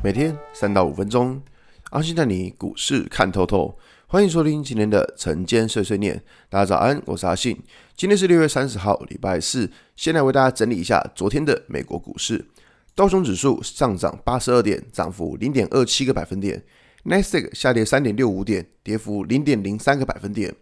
每天三到五分钟，阿信带你股市看透透。欢迎收听今天的晨间碎碎念。大家早安，我是阿信。今天是六月三十号，礼拜四。先来为大家整理一下昨天的美国股市。道琼指数上涨八十二点，涨幅零点二七个百分点。纳斯达克下跌三点六五点，跌幅零点零三个百分点。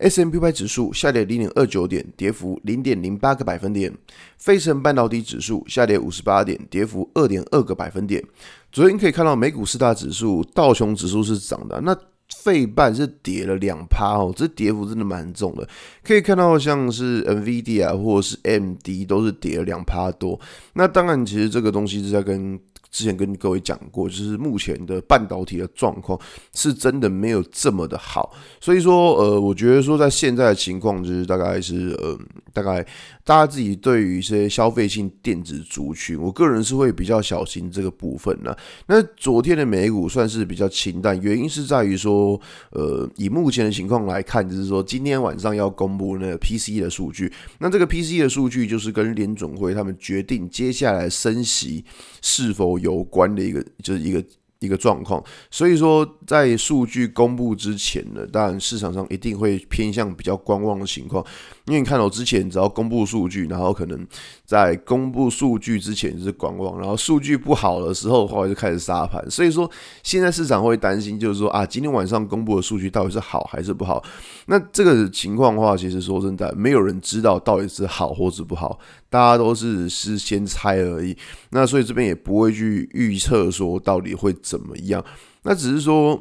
S&P 500指数下跌零点二九点，跌幅零点零八个百分点。费城半导体指数下跌五十八点，跌幅二点二个百分点。昨天可以看到美股四大指数，道琼指数是涨的，那费半是跌了两趴哦，这跌幅真的蛮重的。可以看到像是 N V D 啊或者是 M D 都是跌了两趴多。那当然，其实这个东西是在跟。之前跟各位讲过，就是目前的半导体的状况是真的没有这么的好，所以说，呃，我觉得说在现在的情况，就是大概是，呃，大概大家自己对于一些消费性电子族群，我个人是会比较小心这个部分呢。那昨天的美股算是比较清淡，原因是在于说，呃，以目前的情况来看，就是说今天晚上要公布那个 PCE 的数据，那这个 PCE 的数据就是跟联准会他们决定接下来升息是否有关的一个，就是一个一个状况，所以说在数据公布之前呢，当然市场上一定会偏向比较观望的情况。因为你看到之前只要公布数据，然后可能在公布数据之前是观望，然后数据不好的时候的话就开始杀盘。所以说现在市场会担心，就是说啊，今天晚上公布的数据到底是好还是不好？那这个情况的话，其实说真的，没有人知道到底是好或是不好，大家都是是先猜而已。那所以这边也不会去预测说到底会怎么样。那只是说。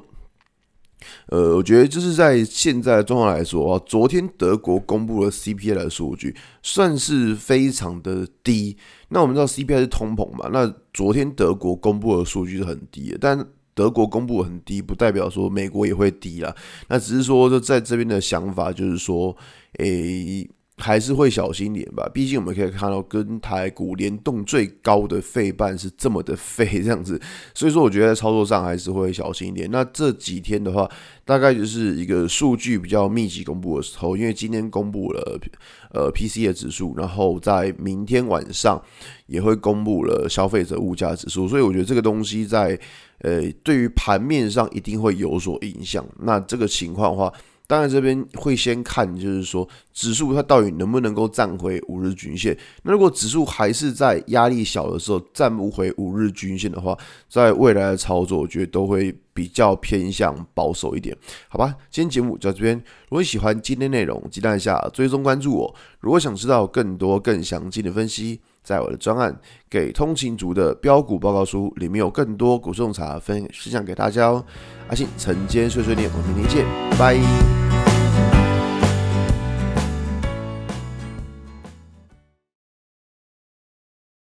呃，我觉得就是在现在的状况来说啊，昨天德国公布了 CPI 的数据，算是非常的低。那我们知道 CPI 是通膨嘛，那昨天德国公布的数据是很低的，但德国公布很低，不代表说美国也会低啦。那只是说，就在这边的想法就是说，诶。还是会小心点吧，毕竟我们可以看到跟台股联动最高的费半是这么的费这样子，所以说我觉得在操作上还是会小心一点。那这几天的话，大概就是一个数据比较密集公布的时候，因为今天公布了呃 P C 的指数，然后在明天晚上也会公布了消费者物价指数，所以我觉得这个东西在呃对于盘面上一定会有所影响。那这个情况的话。当然，这边会先看，就是说指数它到底能不能够站回五日均线。那如果指数还是在压力小的时候站不回五日均线的话，在未来的操作，我觉得都会比较偏向保守一点，好吧？今天节目就到这边。如果你喜欢今天内容，记得按下追踪关注我。如果想知道更多更详尽的分析，在我的专案《给通勤族的标股报告书》里面有更多股市洞察分分享给大家哦。阿信晨间碎碎念，我们明天见，拜。